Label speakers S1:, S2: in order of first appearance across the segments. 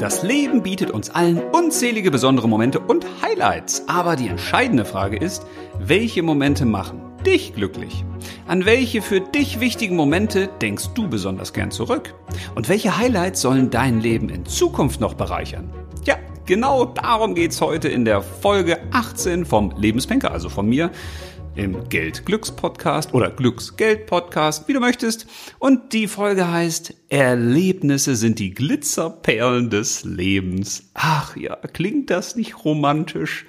S1: Das Leben bietet uns allen unzählige besondere Momente und Highlights. Aber die entscheidende Frage ist, welche Momente machen dich glücklich? An welche für dich wichtigen Momente denkst du besonders gern zurück? Und welche Highlights sollen dein Leben in Zukunft noch bereichern? Ja, genau darum geht's heute in der Folge 18 vom Lebenspenker, also von mir im Geld-Glücks-Podcast oder Glücks-Geld-Podcast, wie du möchtest. Und die Folge heißt Erlebnisse sind die Glitzerperlen des Lebens. Ach ja, klingt das nicht romantisch?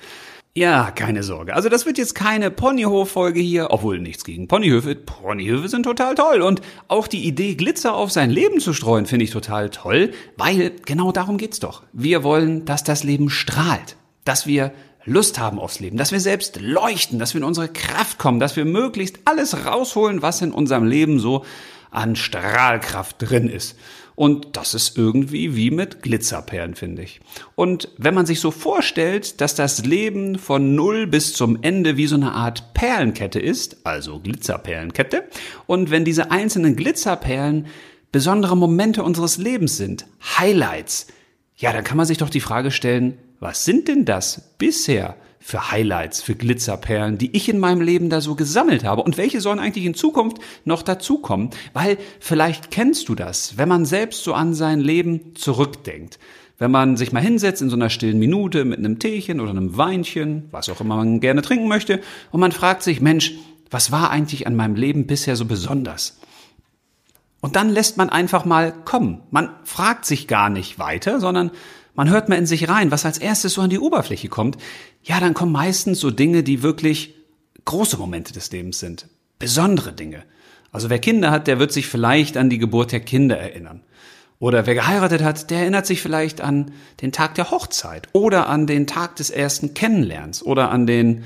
S1: Ja, keine Sorge. Also das wird jetzt keine Ponyhof-Folge hier, obwohl nichts gegen Ponyhöfe. Ponyhöfe sind total toll. Und auch die Idee, Glitzer auf sein Leben zu streuen, finde ich total toll, weil genau darum geht's doch. Wir wollen, dass das Leben strahlt, dass wir Lust haben aufs Leben, dass wir selbst leuchten, dass wir in unsere Kraft kommen, dass wir möglichst alles rausholen, was in unserem Leben so an Strahlkraft drin ist. Und das ist irgendwie wie mit Glitzerperlen, finde ich. Und wenn man sich so vorstellt, dass das Leben von Null bis zum Ende wie so eine Art Perlenkette ist, also Glitzerperlenkette, und wenn diese einzelnen Glitzerperlen besondere Momente unseres Lebens sind, Highlights, ja, dann kann man sich doch die Frage stellen, was sind denn das bisher für Highlights, für Glitzerperlen, die ich in meinem Leben da so gesammelt habe und welche sollen eigentlich in Zukunft noch dazukommen? Weil vielleicht kennst du das, wenn man selbst so an sein Leben zurückdenkt. Wenn man sich mal hinsetzt in so einer stillen Minute mit einem Teechen oder einem Weinchen, was auch immer man gerne trinken möchte, und man fragt sich, Mensch, was war eigentlich an meinem Leben bisher so besonders? Und dann lässt man einfach mal kommen. Man fragt sich gar nicht weiter, sondern man hört mal in sich rein, was als erstes so an die Oberfläche kommt. Ja, dann kommen meistens so Dinge, die wirklich große Momente des Lebens sind. Besondere Dinge. Also wer Kinder hat, der wird sich vielleicht an die Geburt der Kinder erinnern. Oder wer geheiratet hat, der erinnert sich vielleicht an den Tag der Hochzeit oder an den Tag des ersten Kennenlernens oder an den,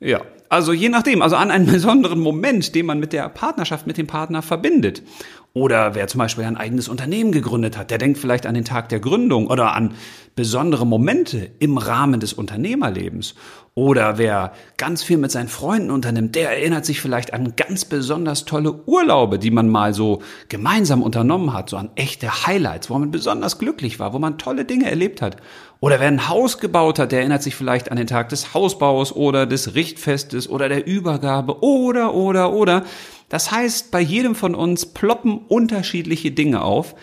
S1: ja, also je nachdem, also an einen besonderen Moment, den man mit der Partnerschaft, mit dem Partner verbindet. Oder wer zum Beispiel ein eigenes Unternehmen gegründet hat, der denkt vielleicht an den Tag der Gründung oder an besondere Momente im Rahmen des Unternehmerlebens. Oder wer ganz viel mit seinen Freunden unternimmt, der erinnert sich vielleicht an ganz besonders tolle Urlaube, die man mal so gemeinsam unternommen hat, so an echte Highlights, wo man besonders glücklich war, wo man tolle Dinge erlebt hat. Oder wer ein Haus gebaut hat, der erinnert sich vielleicht an den Tag des Hausbaus oder des Richtfestes oder der Übergabe oder, oder, oder. Das heißt, bei jedem von uns ploppen unterschiedliche Dinge auf,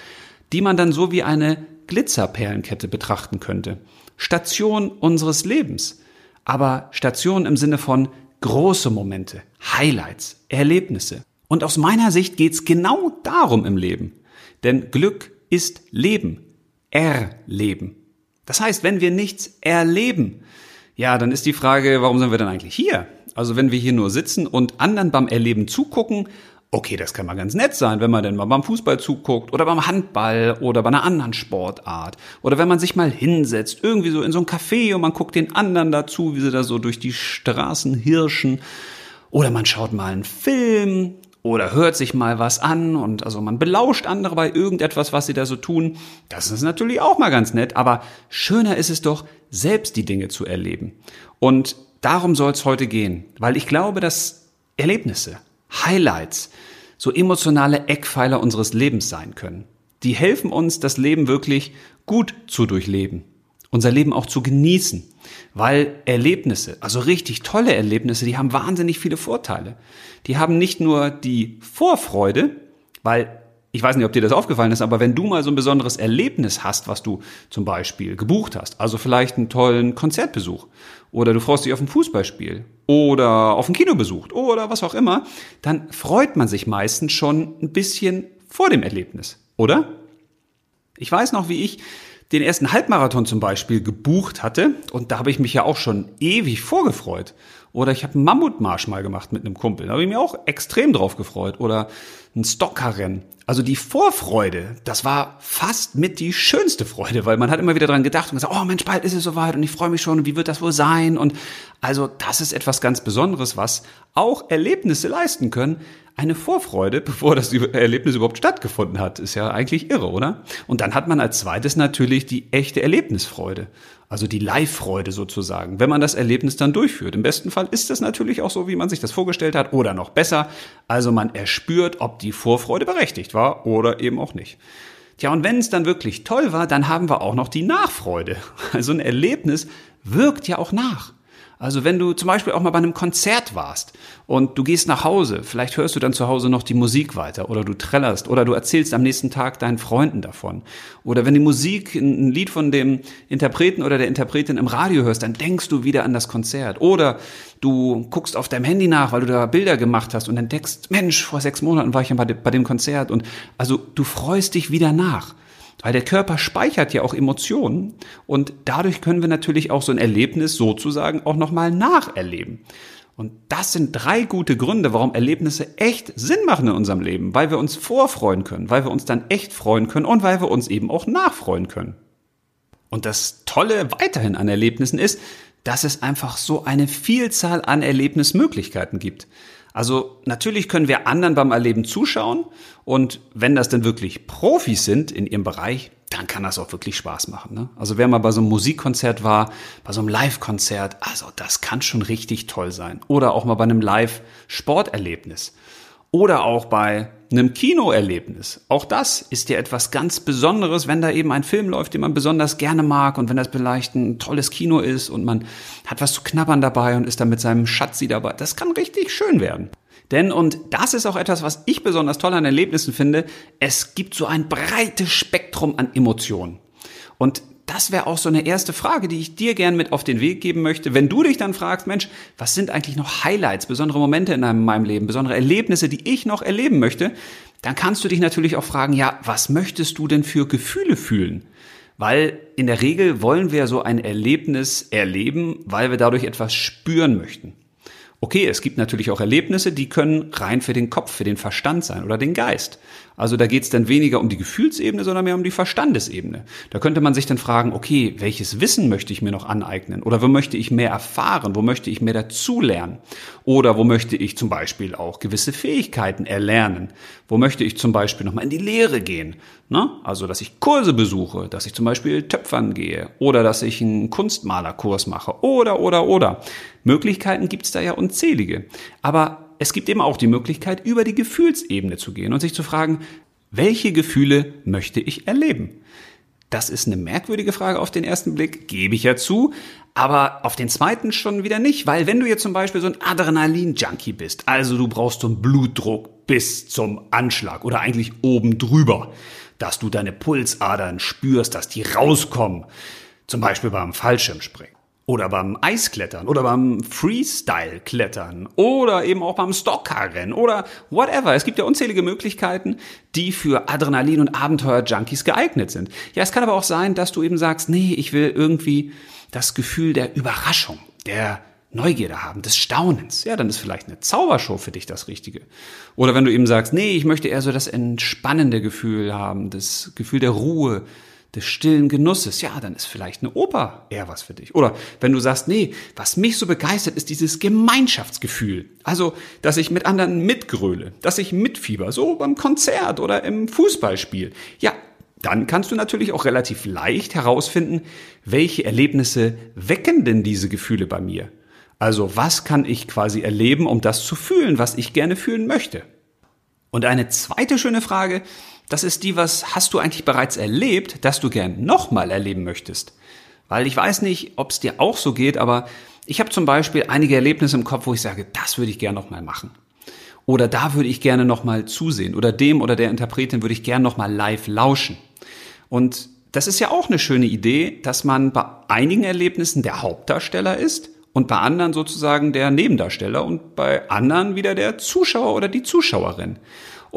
S1: die man dann so wie eine Glitzerperlenkette betrachten könnte. Station unseres Lebens. Aber Station im Sinne von große Momente, Highlights, Erlebnisse. Und aus meiner Sicht geht's genau darum im Leben. Denn Glück ist Leben. Erleben. Das heißt, wenn wir nichts erleben, ja, dann ist die Frage, warum sind wir denn eigentlich hier? Also wenn wir hier nur sitzen und anderen beim Erleben zugucken, okay, das kann mal ganz nett sein, wenn man denn mal beim Fußball zuguckt oder beim Handball oder bei einer anderen Sportart oder wenn man sich mal hinsetzt, irgendwie so in so ein Café und man guckt den anderen dazu, wie sie da so durch die Straßen hirschen oder man schaut mal einen Film oder hört sich mal was an und also man belauscht andere bei irgendetwas, was sie da so tun. Das ist natürlich auch mal ganz nett, aber schöner ist es doch, selbst die Dinge zu erleben. Und darum soll es heute gehen, weil ich glaube, dass Erlebnisse, Highlights, so emotionale Eckpfeiler unseres Lebens sein können. Die helfen uns, das Leben wirklich gut zu durchleben, unser Leben auch zu genießen, weil Erlebnisse, also richtig tolle Erlebnisse, die haben wahnsinnig viele Vorteile. Die haben nicht nur die Vorfreude, weil ich weiß nicht, ob dir das aufgefallen ist, aber wenn du mal so ein besonderes Erlebnis hast, was du zum Beispiel gebucht hast, also vielleicht einen tollen Konzertbesuch oder du freust dich auf ein Fußballspiel oder auf einen Kinobesuch oder was auch immer, dann freut man sich meistens schon ein bisschen vor dem Erlebnis, oder? Ich weiß noch, wie ich den ersten Halbmarathon zum Beispiel gebucht hatte und da habe ich mich ja auch schon ewig vorgefreut. Oder ich habe einen Mammutmarsch mal gemacht mit einem Kumpel. Da habe ich mich auch extrem drauf gefreut. Oder ein Stockerrennen. Also die Vorfreude, das war fast mit die schönste Freude, weil man hat immer wieder dran gedacht und gesagt, oh Mensch, bald ist es soweit und ich freue mich schon wie wird das wohl sein? Und also das ist etwas ganz Besonderes, was auch Erlebnisse leisten können. Eine Vorfreude, bevor das Erlebnis überhaupt stattgefunden hat, ist ja eigentlich irre, oder? Und dann hat man als zweites natürlich die echte Erlebnisfreude. Also die Live-Freude sozusagen, wenn man das Erlebnis dann durchführt. Im besten Fall ist das natürlich auch so, wie man sich das vorgestellt hat oder noch besser. Also man erspürt, ob die Vorfreude berechtigt war oder eben auch nicht. Ja, und wenn es dann wirklich toll war, dann haben wir auch noch die Nachfreude. Also ein Erlebnis wirkt ja auch nach. Also wenn du zum Beispiel auch mal bei einem Konzert warst und du gehst nach Hause, vielleicht hörst du dann zu Hause noch die Musik weiter oder du trällerst oder du erzählst am nächsten Tag deinen Freunden davon. Oder wenn die Musik, ein Lied von dem Interpreten oder der Interpretin im Radio hörst, dann denkst du wieder an das Konzert. Oder du guckst auf deinem Handy nach, weil du da Bilder gemacht hast und entdeckst, Mensch, vor sechs Monaten war ich ja bei dem Konzert und also du freust dich wieder nach. Weil der Körper speichert ja auch Emotionen und dadurch können wir natürlich auch so ein Erlebnis sozusagen auch nochmal nacherleben. Und das sind drei gute Gründe, warum Erlebnisse echt Sinn machen in unserem Leben, weil wir uns vorfreuen können, weil wir uns dann echt freuen können und weil wir uns eben auch nachfreuen können. Und das Tolle weiterhin an Erlebnissen ist, dass es einfach so eine Vielzahl an Erlebnismöglichkeiten gibt. Also natürlich können wir anderen beim Erleben zuschauen und wenn das denn wirklich Profis sind in ihrem Bereich, dann kann das auch wirklich Spaß machen. Ne? Also wer mal bei so einem Musikkonzert war, bei so einem Live-Konzert, also das kann schon richtig toll sein. Oder auch mal bei einem Live-Sporterlebnis. Oder auch bei einem Kinoerlebnis. Auch das ist ja etwas ganz Besonderes, wenn da eben ein Film läuft, den man besonders gerne mag und wenn das vielleicht ein tolles Kino ist und man hat was zu knabbern dabei und ist dann mit seinem Schatzi dabei. Das kann richtig schön werden. Denn, und das ist auch etwas, was ich besonders toll an Erlebnissen finde, es gibt so ein breites Spektrum an Emotionen. Und das wäre auch so eine erste Frage, die ich dir gern mit auf den Weg geben möchte. Wenn du dich dann fragst, Mensch, was sind eigentlich noch Highlights, besondere Momente in meinem Leben, besondere Erlebnisse, die ich noch erleben möchte, dann kannst du dich natürlich auch fragen, ja, was möchtest du denn für Gefühle fühlen? Weil in der Regel wollen wir so ein Erlebnis erleben, weil wir dadurch etwas spüren möchten. Okay, es gibt natürlich auch Erlebnisse, die können rein für den Kopf, für den Verstand sein oder den Geist. Also da geht es dann weniger um die Gefühlsebene, sondern mehr um die Verstandesebene. Da könnte man sich dann fragen, okay, welches Wissen möchte ich mir noch aneignen? Oder wo möchte ich mehr erfahren? Wo möchte ich mehr dazulernen? Oder wo möchte ich zum Beispiel auch gewisse Fähigkeiten erlernen? Wo möchte ich zum Beispiel nochmal in die Lehre gehen? Ne? Also, dass ich Kurse besuche, dass ich zum Beispiel Töpfern gehe oder dass ich einen Kunstmalerkurs mache oder, oder, oder. Möglichkeiten gibt's da ja unzählige. Aber es gibt eben auch die Möglichkeit, über die Gefühlsebene zu gehen und sich zu fragen, welche Gefühle möchte ich erleben? Das ist eine merkwürdige Frage auf den ersten Blick, gebe ich ja zu, aber auf den zweiten schon wieder nicht, weil wenn du jetzt zum Beispiel so ein Adrenalin-Junkie bist, also du brauchst so einen Blutdruck bis zum Anschlag oder eigentlich oben drüber, dass du deine Pulsadern spürst, dass die rauskommen, zum Beispiel beim Fallschirmspringen oder beim Eisklettern oder beim Freestyle-Klettern oder eben auch beim Stockcarrennen oder whatever. Es gibt ja unzählige Möglichkeiten, die für Adrenalin- und Abenteuer-Junkies geeignet sind. Ja, es kann aber auch sein, dass du eben sagst, nee, ich will irgendwie das Gefühl der Überraschung, der Neugierde haben, des Staunens. Ja, dann ist vielleicht eine Zaubershow für dich das Richtige. Oder wenn du eben sagst, nee, ich möchte eher so das entspannende Gefühl haben, das Gefühl der Ruhe, des stillen Genusses, ja, dann ist vielleicht eine Oper eher was für dich. Oder wenn du sagst, nee, was mich so begeistert, ist dieses Gemeinschaftsgefühl. Also, dass ich mit anderen mitgröle, dass ich mitfieber, so beim Konzert oder im Fußballspiel. Ja, dann kannst du natürlich auch relativ leicht herausfinden, welche Erlebnisse wecken denn diese Gefühle bei mir. Also, was kann ich quasi erleben, um das zu fühlen, was ich gerne fühlen möchte? Und eine zweite schöne Frage, das ist die, was hast du eigentlich bereits erlebt, dass du gern nochmal erleben möchtest? Weil ich weiß nicht, ob es dir auch so geht, aber ich habe zum Beispiel einige Erlebnisse im Kopf, wo ich sage, das würde ich gern nochmal machen. Oder da würde ich gerne nochmal zusehen. Oder dem oder der Interpretin würde ich gern nochmal live lauschen. Und das ist ja auch eine schöne Idee, dass man bei einigen Erlebnissen der Hauptdarsteller ist und bei anderen sozusagen der Nebendarsteller und bei anderen wieder der Zuschauer oder die Zuschauerin.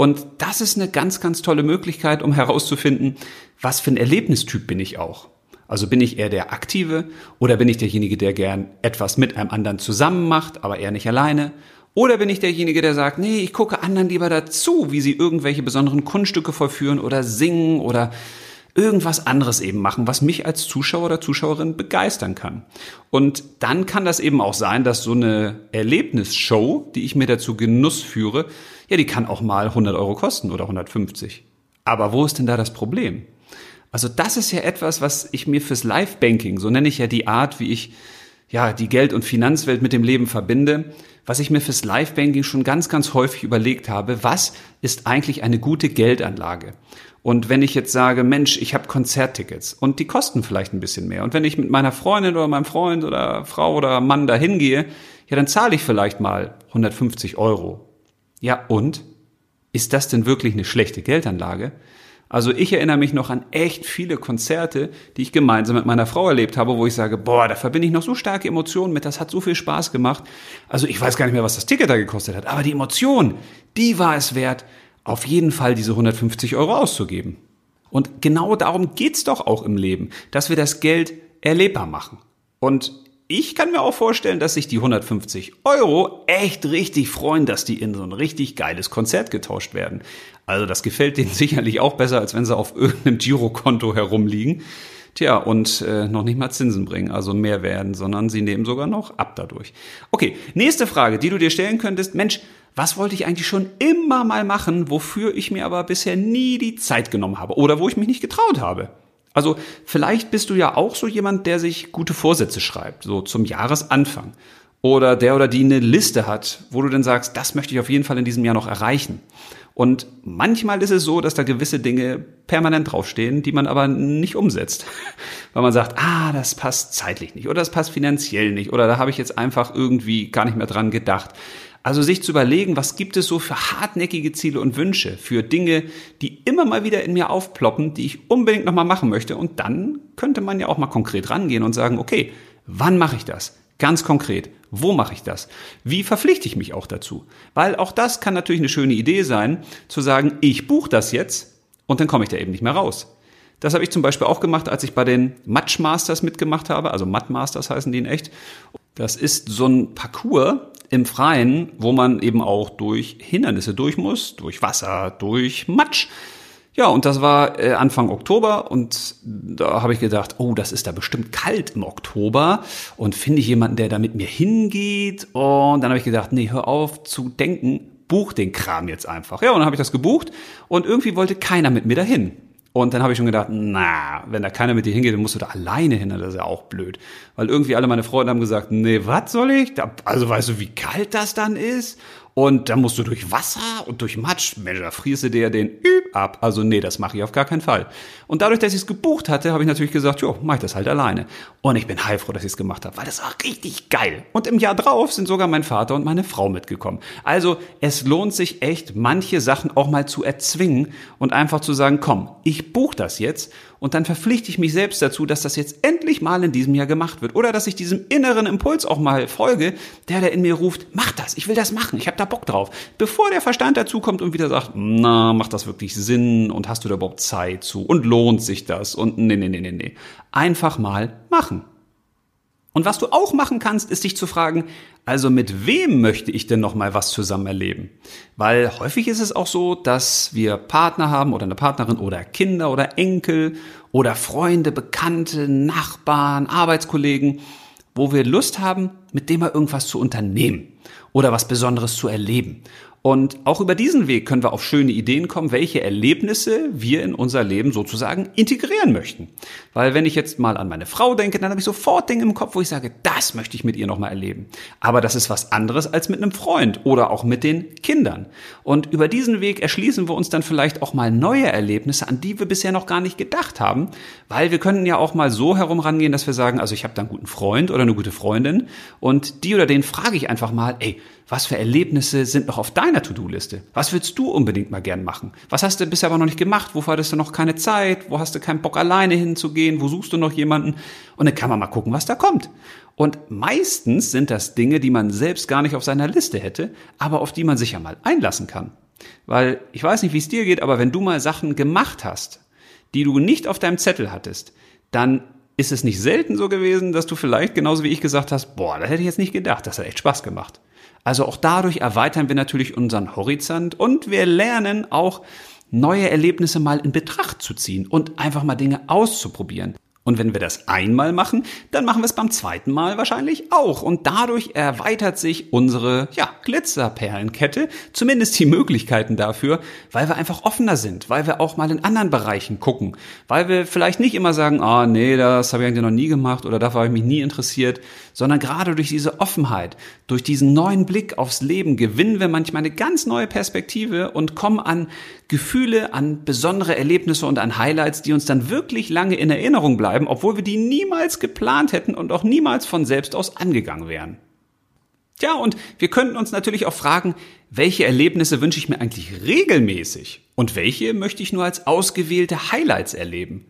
S1: Und das ist eine ganz, ganz tolle Möglichkeit, um herauszufinden, was für ein Erlebnistyp bin ich auch. Also bin ich eher der Aktive oder bin ich derjenige, der gern etwas mit einem anderen zusammen macht, aber eher nicht alleine? Oder bin ich derjenige, der sagt, nee, ich gucke anderen lieber dazu, wie sie irgendwelche besonderen Kunststücke vollführen oder singen oder irgendwas anderes eben machen, was mich als Zuschauer oder Zuschauerin begeistern kann. Und dann kann das eben auch sein, dass so eine Erlebnisshow, die ich mir dazu Genuss führe, ja, die kann auch mal 100 Euro kosten oder 150. Aber wo ist denn da das Problem? Also das ist ja etwas, was ich mir fürs Live-Banking, so nenne ich ja die Art, wie ich ja, die Geld- und Finanzwelt mit dem Leben verbinde, was ich mir fürs Live-Banking schon ganz, ganz häufig überlegt habe, was ist eigentlich eine gute Geldanlage? Und wenn ich jetzt sage, Mensch, ich habe Konzerttickets und die kosten vielleicht ein bisschen mehr. Und wenn ich mit meiner Freundin oder meinem Freund oder Frau oder Mann da hingehe, ja, dann zahle ich vielleicht mal 150 Euro. Ja, und? Ist das denn wirklich eine schlechte Geldanlage? Also ich erinnere mich noch an echt viele Konzerte, die ich gemeinsam mit meiner Frau erlebt habe, wo ich sage, boah, da verbinde ich noch so starke Emotionen mit, das hat so viel Spaß gemacht. Also ich weiß gar nicht mehr, was das Ticket da gekostet hat, aber die Emotion, die war es wert, auf jeden Fall diese 150 Euro auszugeben. Und genau darum geht's doch auch im Leben, dass wir das Geld erlebbar machen. Und ich kann mir auch vorstellen, dass sich die 150 Euro echt richtig freuen, dass die in so ein richtig geiles Konzert getauscht werden. Also das gefällt denen sicherlich auch besser, als wenn sie auf irgendeinem Girokonto herumliegen. Tja, und äh, noch nicht mal Zinsen bringen, also mehr werden, sondern sie nehmen sogar noch ab dadurch. Okay, nächste Frage, die du dir stellen könntest. Mensch, was wollte ich eigentlich schon immer mal machen, wofür ich mir aber bisher nie die Zeit genommen habe oder wo ich mich nicht getraut habe? Also vielleicht bist du ja auch so jemand, der sich gute Vorsätze schreibt, so zum Jahresanfang. Oder der oder die eine Liste hat, wo du dann sagst, das möchte ich auf jeden Fall in diesem Jahr noch erreichen. Und manchmal ist es so, dass da gewisse Dinge permanent draufstehen, die man aber nicht umsetzt. Weil man sagt, ah, das passt zeitlich nicht oder das passt finanziell nicht oder da habe ich jetzt einfach irgendwie gar nicht mehr dran gedacht. Also sich zu überlegen, was gibt es so für hartnäckige Ziele und Wünsche, für Dinge, die immer mal wieder in mir aufploppen, die ich unbedingt nochmal machen möchte. Und dann könnte man ja auch mal konkret rangehen und sagen, okay, wann mache ich das? Ganz konkret. Wo mache ich das? Wie verpflichte ich mich auch dazu? Weil auch das kann natürlich eine schöne Idee sein, zu sagen, ich buche das jetzt und dann komme ich da eben nicht mehr raus. Das habe ich zum Beispiel auch gemacht, als ich bei den Match Masters mitgemacht habe, also Matt Masters heißen die in echt. Das ist so ein Parcours, im Freien, wo man eben auch durch Hindernisse durch muss, durch Wasser, durch Matsch. Ja, und das war äh, Anfang Oktober und da habe ich gedacht, oh, das ist da bestimmt kalt im Oktober und finde ich jemanden, der da mit mir hingeht und dann habe ich gedacht, nee, hör auf zu denken, buch den Kram jetzt einfach. Ja, und dann habe ich das gebucht und irgendwie wollte keiner mit mir dahin. Und dann habe ich schon gedacht, na, wenn da keiner mit dir hingeht, dann musst du da alleine hin, das ist ja auch blöd. Weil irgendwie alle meine Freunde haben gesagt, nee, was soll ich? also weißt du, wie kalt das dann ist? Und dann musst du durch Wasser und durch Matsch, Mensch, da frierst du dir den Üb ab. Also nee, das mache ich auf gar keinen Fall. Und dadurch, dass ich es gebucht hatte, habe ich natürlich gesagt, jo, mach ich das halt alleine. Und ich bin heilfroh, dass ich es gemacht habe, weil das war richtig geil. Und im Jahr drauf sind sogar mein Vater und meine Frau mitgekommen. Also es lohnt sich echt, manche Sachen auch mal zu erzwingen und einfach zu sagen, komm, ich buche das jetzt und dann verpflichte ich mich selbst dazu, dass das jetzt endlich mal in diesem Jahr gemacht wird. Oder dass ich diesem inneren Impuls auch mal folge, der, der in mir ruft, mach das, ich will das machen, ich habe da Bock drauf. Bevor der Verstand dazu kommt und wieder sagt, na, macht das wirklich Sinn und hast du da überhaupt Zeit zu und lohnt sich das und nee, nee, nee, nee, nee. Einfach mal machen. Und was du auch machen kannst, ist dich zu fragen, also mit wem möchte ich denn noch mal was zusammen erleben? Weil häufig ist es auch so, dass wir Partner haben oder eine Partnerin oder Kinder oder Enkel oder Freunde, Bekannte, Nachbarn, Arbeitskollegen, wo wir Lust haben, mit dem mal irgendwas zu unternehmen oder was Besonderes zu erleben. Und auch über diesen Weg können wir auf schöne Ideen kommen, welche Erlebnisse wir in unser Leben sozusagen integrieren möchten. Weil wenn ich jetzt mal an meine Frau denke, dann habe ich sofort Dinge im Kopf, wo ich sage, das möchte ich mit ihr nochmal erleben. Aber das ist was anderes als mit einem Freund oder auch mit den Kindern. Und über diesen Weg erschließen wir uns dann vielleicht auch mal neue Erlebnisse, an die wir bisher noch gar nicht gedacht haben. Weil wir können ja auch mal so herum rangehen, dass wir sagen, also ich habe da einen guten Freund oder eine gute Freundin und die oder den frage ich einfach mal, ey, was für Erlebnisse sind noch auf deiner To-Do-Liste? Was willst du unbedingt mal gern machen? Was hast du bisher aber noch nicht gemacht? Wofür hattest du noch keine Zeit? Wo hast du keinen Bock alleine hinzugehen? Wo suchst du noch jemanden? Und dann kann man mal gucken, was da kommt. Und meistens sind das Dinge, die man selbst gar nicht auf seiner Liste hätte, aber auf die man sich ja mal einlassen kann. Weil ich weiß nicht, wie es dir geht, aber wenn du mal Sachen gemacht hast, die du nicht auf deinem Zettel hattest, dann ist es nicht selten so gewesen, dass du vielleicht genauso wie ich gesagt hast, boah, das hätte ich jetzt nicht gedacht, das hat echt Spaß gemacht. Also auch dadurch erweitern wir natürlich unseren Horizont und wir lernen auch neue Erlebnisse mal in Betracht zu ziehen und einfach mal Dinge auszuprobieren. Und wenn wir das einmal machen, dann machen wir es beim zweiten Mal wahrscheinlich auch. Und dadurch erweitert sich unsere, ja, Glitzerperlenkette, zumindest die Möglichkeiten dafür, weil wir einfach offener sind, weil wir auch mal in anderen Bereichen gucken, weil wir vielleicht nicht immer sagen, ah, oh, nee, das habe ich eigentlich noch nie gemacht oder dafür habe ich mich nie interessiert, sondern gerade durch diese Offenheit, durch diesen neuen Blick aufs Leben gewinnen wir manchmal eine ganz neue Perspektive und kommen an Gefühle, an besondere Erlebnisse und an Highlights, die uns dann wirklich lange in Erinnerung bleiben bleiben, obwohl wir die niemals geplant hätten und auch niemals von selbst aus angegangen wären. Tja, und wir könnten uns natürlich auch fragen, welche Erlebnisse wünsche ich mir eigentlich regelmäßig und welche möchte ich nur als ausgewählte Highlights erleben?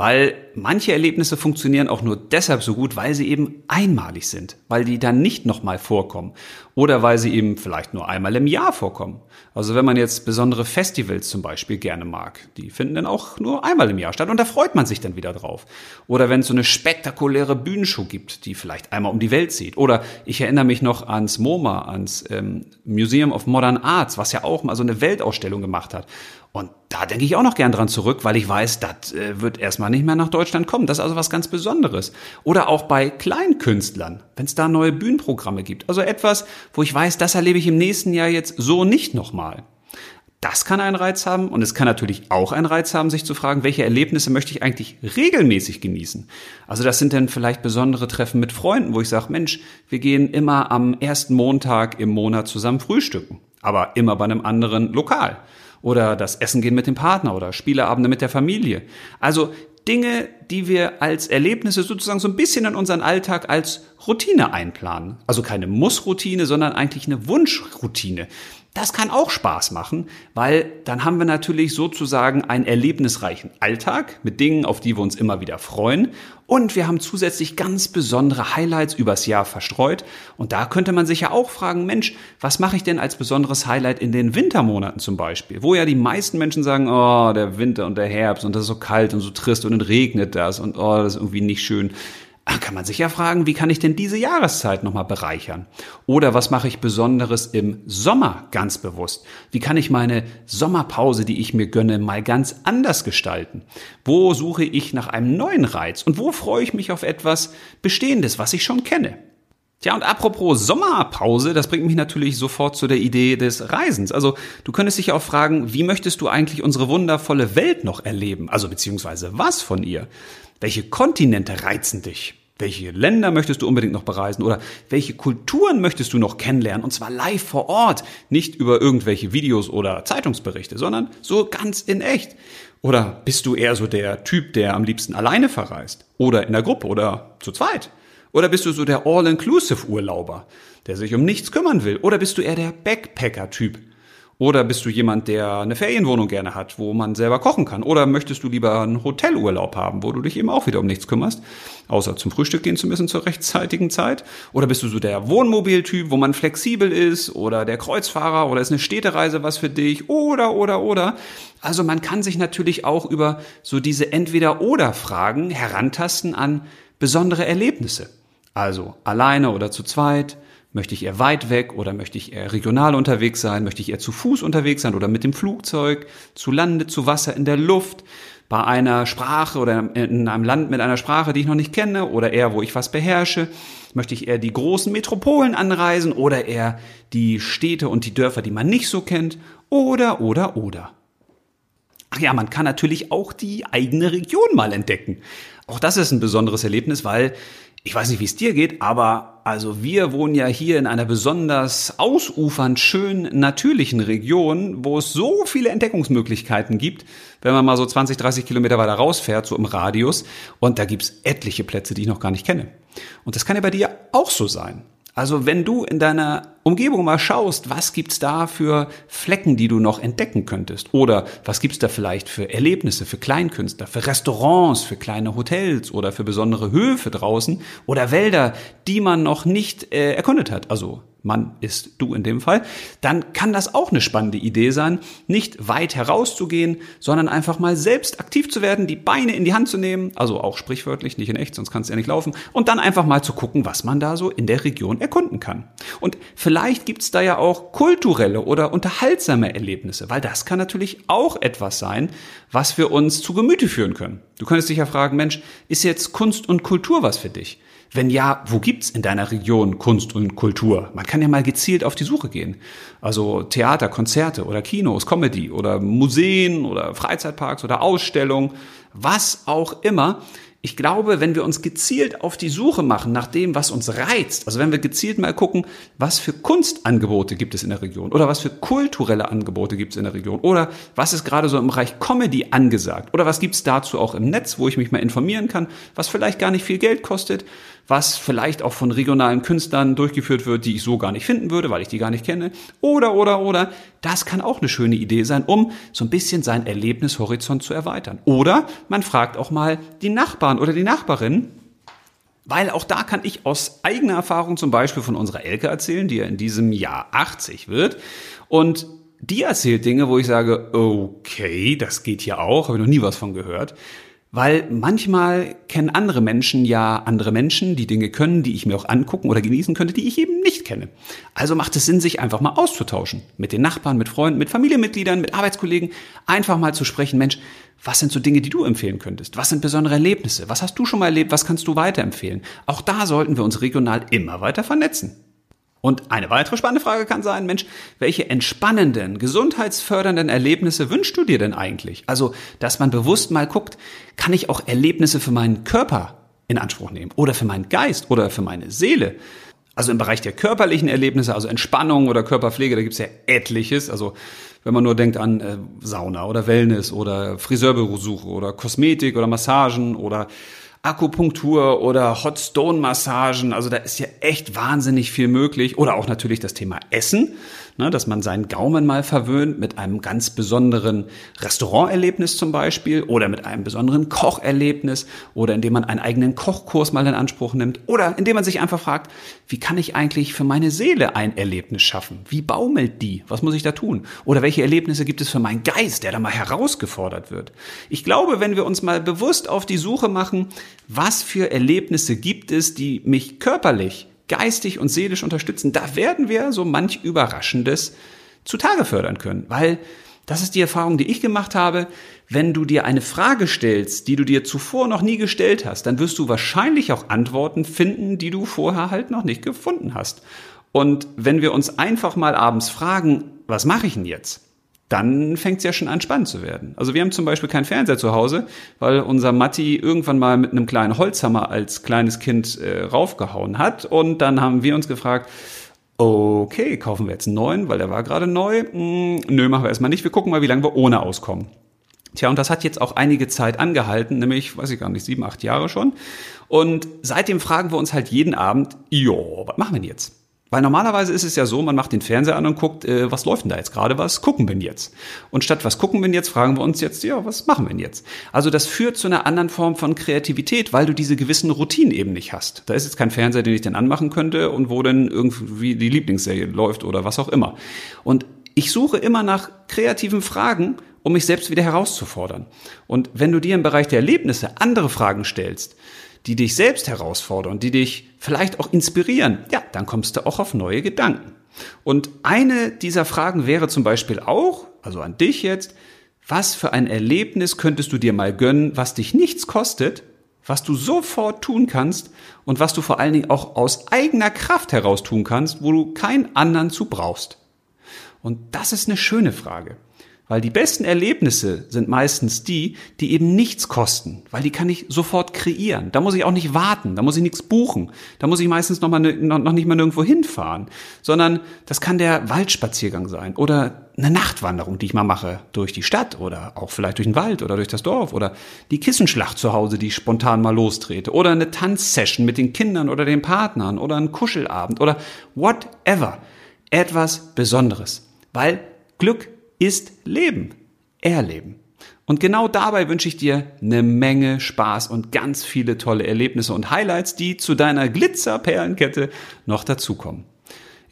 S1: Weil manche Erlebnisse funktionieren auch nur deshalb so gut, weil sie eben einmalig sind, weil die dann nicht nochmal vorkommen oder weil sie eben vielleicht nur einmal im Jahr vorkommen. Also wenn man jetzt besondere Festivals zum Beispiel gerne mag, die finden dann auch nur einmal im Jahr statt und da freut man sich dann wieder drauf. Oder wenn es so eine spektakuläre Bühnenshow gibt, die vielleicht einmal um die Welt zieht. Oder ich erinnere mich noch ans MoMA, ans ähm, Museum of Modern Arts, was ja auch mal so eine Weltausstellung gemacht hat. Und da denke ich auch noch gern dran zurück, weil ich weiß, das äh, wird erstmal nicht mehr nach Deutschland kommen. Das ist also was ganz Besonderes. Oder auch bei Kleinkünstlern, wenn es da neue Bühnenprogramme gibt. Also etwas, wo ich weiß, das erlebe ich im nächsten Jahr jetzt so nicht nochmal. Das kann einen Reiz haben und es kann natürlich auch einen Reiz haben, sich zu fragen, welche Erlebnisse möchte ich eigentlich regelmäßig genießen. Also das sind dann vielleicht besondere Treffen mit Freunden, wo ich sage, Mensch, wir gehen immer am ersten Montag im Monat zusammen frühstücken, aber immer bei einem anderen Lokal oder das Essen gehen mit dem Partner oder Spieleabende mit der Familie. Also Dinge, die wir als Erlebnisse sozusagen so ein bisschen in unseren Alltag als Routine einplanen. Also keine Muss-Routine, sondern eigentlich eine Wunschroutine. Das kann auch Spaß machen, weil dann haben wir natürlich sozusagen einen erlebnisreichen Alltag mit Dingen, auf die wir uns immer wieder freuen. Und wir haben zusätzlich ganz besondere Highlights übers Jahr verstreut. Und da könnte man sich ja auch fragen, Mensch, was mache ich denn als besonderes Highlight in den Wintermonaten zum Beispiel? Wo ja die meisten Menschen sagen, oh, der Winter und der Herbst und das ist so kalt und so trist und dann regnet das und oh, das ist irgendwie nicht schön. Ah, kann man sich ja fragen, wie kann ich denn diese Jahreszeit nochmal bereichern? Oder was mache ich Besonderes im Sommer ganz bewusst? Wie kann ich meine Sommerpause, die ich mir gönne, mal ganz anders gestalten? Wo suche ich nach einem neuen Reiz? Und wo freue ich mich auf etwas Bestehendes, was ich schon kenne? Tja, und apropos Sommerpause, das bringt mich natürlich sofort zu der Idee des Reisens. Also du könntest dich auch fragen, wie möchtest du eigentlich unsere wundervolle Welt noch erleben? Also beziehungsweise was von ihr? Welche Kontinente reizen dich? Welche Länder möchtest du unbedingt noch bereisen oder welche Kulturen möchtest du noch kennenlernen und zwar live vor Ort, nicht über irgendwelche Videos oder Zeitungsberichte, sondern so ganz in echt. Oder bist du eher so der Typ, der am liebsten alleine verreist oder in der Gruppe oder zu zweit? Oder bist du so der All-Inclusive-Urlauber, der sich um nichts kümmern will? Oder bist du eher der Backpacker-Typ, oder bist du jemand, der eine Ferienwohnung gerne hat, wo man selber kochen kann? Oder möchtest du lieber einen Hotelurlaub haben, wo du dich eben auch wieder um nichts kümmerst, außer zum Frühstück gehen zu müssen zur rechtzeitigen Zeit? Oder bist du so der Wohnmobiltyp, wo man flexibel ist? Oder der Kreuzfahrer? Oder ist eine Städtereise was für dich? Oder, oder, oder. Also man kann sich natürlich auch über so diese Entweder-Oder-Fragen herantasten an besondere Erlebnisse. Also alleine oder zu zweit, Möchte ich eher weit weg oder möchte ich eher regional unterwegs sein? Möchte ich eher zu Fuß unterwegs sein oder mit dem Flugzeug, zu Lande, zu Wasser, in der Luft, bei einer Sprache oder in einem Land mit einer Sprache, die ich noch nicht kenne oder eher, wo ich was beherrsche? Möchte ich eher die großen Metropolen anreisen oder eher die Städte und die Dörfer, die man nicht so kennt? Oder, oder, oder. Ach ja, man kann natürlich auch die eigene Region mal entdecken. Auch das ist ein besonderes Erlebnis, weil ich weiß nicht, wie es dir geht, aber also wir wohnen ja hier in einer besonders ausufernd schön natürlichen Region, wo es so viele Entdeckungsmöglichkeiten gibt, wenn man mal so 20, 30 Kilometer weiter rausfährt, so im Radius. Und da gibt's etliche Plätze, die ich noch gar nicht kenne. Und das kann ja bei dir auch so sein. Also wenn du in deiner Umgebung mal schaust, was gibt's da für Flecken, die du noch entdecken könntest? Oder was gibt's da vielleicht für Erlebnisse, für Kleinkünstler, für Restaurants, für kleine Hotels oder für besondere Höfe draußen oder Wälder, die man noch nicht äh, erkundet hat? Also Mann ist du in dem Fall, dann kann das auch eine spannende Idee sein, nicht weit herauszugehen, sondern einfach mal selbst aktiv zu werden, die Beine in die Hand zu nehmen, also auch sprichwörtlich, nicht in echt, sonst kannst du ja nicht laufen, und dann einfach mal zu gucken, was man da so in der Region erkunden kann. Und vielleicht vielleicht gibt's da ja auch kulturelle oder unterhaltsame Erlebnisse, weil das kann natürlich auch etwas sein, was wir uns zu Gemüte führen können. Du könntest dich ja fragen, Mensch, ist jetzt Kunst und Kultur was für dich? Wenn ja, wo gibt's in deiner Region Kunst und Kultur? Man kann ja mal gezielt auf die Suche gehen. Also Theater, Konzerte oder Kinos, Comedy oder Museen oder Freizeitparks oder Ausstellungen, was auch immer ich glaube, wenn wir uns gezielt auf die Suche machen nach dem, was uns reizt, also wenn wir gezielt mal gucken, was für Kunstangebote gibt es in der Region oder was für kulturelle Angebote gibt es in der Region oder was ist gerade so im Bereich Comedy angesagt oder was gibt es dazu auch im Netz, wo ich mich mal informieren kann, was vielleicht gar nicht viel Geld kostet, was vielleicht auch von regionalen Künstlern durchgeführt wird, die ich so gar nicht finden würde, weil ich die gar nicht kenne. Oder, oder, oder. Das kann auch eine schöne Idee sein, um so ein bisschen seinen Erlebnishorizont zu erweitern. Oder man fragt auch mal die Nachbarn oder die Nachbarin, weil auch da kann ich aus eigener Erfahrung zum Beispiel von unserer Elke erzählen, die ja in diesem Jahr 80 wird. Und die erzählt Dinge, wo ich sage, okay, das geht ja auch, habe ich noch nie was von gehört. Weil manchmal kennen andere Menschen ja andere Menschen, die Dinge können, die ich mir auch angucken oder genießen könnte, die ich eben nicht kenne. Also macht es Sinn, sich einfach mal auszutauschen. Mit den Nachbarn, mit Freunden, mit Familienmitgliedern, mit Arbeitskollegen. Einfach mal zu sprechen, Mensch, was sind so Dinge, die du empfehlen könntest? Was sind besondere Erlebnisse? Was hast du schon mal erlebt? Was kannst du weiterempfehlen? Auch da sollten wir uns regional immer weiter vernetzen. Und eine weitere spannende Frage kann sein, Mensch, welche entspannenden, gesundheitsfördernden Erlebnisse wünschst du dir denn eigentlich? Also, dass man bewusst mal guckt, kann ich auch Erlebnisse für meinen Körper in Anspruch nehmen oder für meinen Geist oder für meine Seele? Also im Bereich der körperlichen Erlebnisse, also Entspannung oder Körperpflege, da gibt's ja etliches. Also wenn man nur denkt an äh, Sauna oder Wellness oder Friseurbesuche oder Kosmetik oder Massagen oder Akupunktur oder Hot Stone Massagen. Also da ist ja echt wahnsinnig viel möglich. Oder auch natürlich das Thema Essen ne, dass man seinen Gaumen mal verwöhnt mit einem ganz besonderen Restauranterlebnis zum Beispiel oder mit einem besonderen Kocherlebnis oder indem man einen eigenen Kochkurs mal in Anspruch nimmt oder indem man sich einfach fragt, wie kann ich eigentlich für meine Seele ein Erlebnis schaffen? Wie baumelt die? Was muss ich da tun? Oder welche Erlebnisse gibt es für meinen Geist, der da mal herausgefordert wird? Ich glaube, wenn wir uns mal bewusst auf die Suche machen, was für Erlebnisse gibt es, die mich körperlich geistig und seelisch unterstützen, da werden wir so manch Überraschendes zutage fördern können. Weil das ist die Erfahrung, die ich gemacht habe. Wenn du dir eine Frage stellst, die du dir zuvor noch nie gestellt hast, dann wirst du wahrscheinlich auch Antworten finden, die du vorher halt noch nicht gefunden hast. Und wenn wir uns einfach mal abends fragen, was mache ich denn jetzt? Dann fängt es ja schon an spannend zu werden. Also wir haben zum Beispiel keinen Fernseher zu Hause, weil unser Matti irgendwann mal mit einem kleinen Holzhammer als kleines Kind äh, raufgehauen hat. Und dann haben wir uns gefragt, okay, kaufen wir jetzt einen neuen, weil der war gerade neu? Hm, nö, machen wir erstmal nicht. Wir gucken mal, wie lange wir ohne auskommen. Tja, und das hat jetzt auch einige Zeit angehalten, nämlich, weiß ich gar nicht, sieben, acht Jahre schon. Und seitdem fragen wir uns halt jeden Abend, jo, was machen wir denn jetzt? Weil normalerweise ist es ja so, man macht den Fernseher an und guckt, äh, was läuft denn da jetzt gerade, was gucken wir denn jetzt? Und statt was gucken wir denn jetzt, fragen wir uns jetzt, ja, was machen wir denn jetzt? Also das führt zu einer anderen Form von Kreativität, weil du diese gewissen Routinen eben nicht hast. Da ist jetzt kein Fernseher, den ich dann anmachen könnte und wo dann irgendwie die Lieblingsserie läuft oder was auch immer. Und ich suche immer nach kreativen Fragen, um mich selbst wieder herauszufordern. Und wenn du dir im Bereich der Erlebnisse andere Fragen stellst, die dich selbst herausfordern, die dich vielleicht auch inspirieren, ja, dann kommst du auch auf neue Gedanken. Und eine dieser Fragen wäre zum Beispiel auch, also an dich jetzt, was für ein Erlebnis könntest du dir mal gönnen, was dich nichts kostet, was du sofort tun kannst und was du vor allen Dingen auch aus eigener Kraft heraus tun kannst, wo du keinen anderen zu brauchst. Und das ist eine schöne Frage. Weil die besten Erlebnisse sind meistens die, die eben nichts kosten, weil die kann ich sofort kreieren. Da muss ich auch nicht warten, da muss ich nichts buchen, da muss ich meistens noch, mal ne, noch nicht mal nirgendwo hinfahren, sondern das kann der Waldspaziergang sein oder eine Nachtwanderung, die ich mal mache durch die Stadt oder auch vielleicht durch den Wald oder durch das Dorf oder die Kissenschlacht zu Hause, die ich spontan mal lostrete oder eine Tanzsession mit den Kindern oder den Partnern oder ein Kuschelabend oder whatever. Etwas Besonderes, weil Glück ist Leben, Erleben. Und genau dabei wünsche ich dir eine Menge Spaß und ganz viele tolle Erlebnisse und Highlights, die zu deiner Glitzerperlenkette noch dazukommen.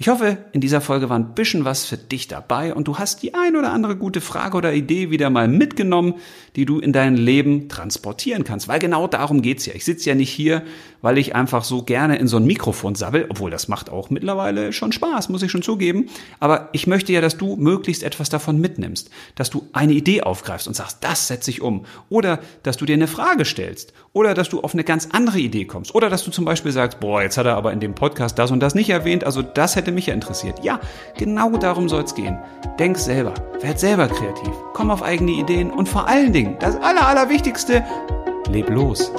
S1: Ich hoffe, in dieser Folge war ein bisschen was für dich dabei und du hast die ein oder andere gute Frage oder Idee wieder mal mitgenommen, die du in dein Leben transportieren kannst. Weil genau darum geht's ja. Ich sitze ja nicht hier, weil ich einfach so gerne in so ein Mikrofon sabbel, obwohl das macht auch mittlerweile schon Spaß, muss ich schon zugeben. Aber ich möchte ja, dass du möglichst etwas davon mitnimmst, dass du eine Idee aufgreifst und sagst, das setze ich um. Oder dass du dir eine Frage stellst. Oder dass du auf eine ganz andere Idee kommst. Oder dass du zum Beispiel sagst, boah, jetzt hat er aber in dem Podcast das und das nicht erwähnt, also das hätte mich ja interessiert. Ja, genau darum soll es gehen. Denk selber, werd selber kreativ, komm auf eigene Ideen und vor allen Dingen, das Aller, Allerwichtigste, leb los.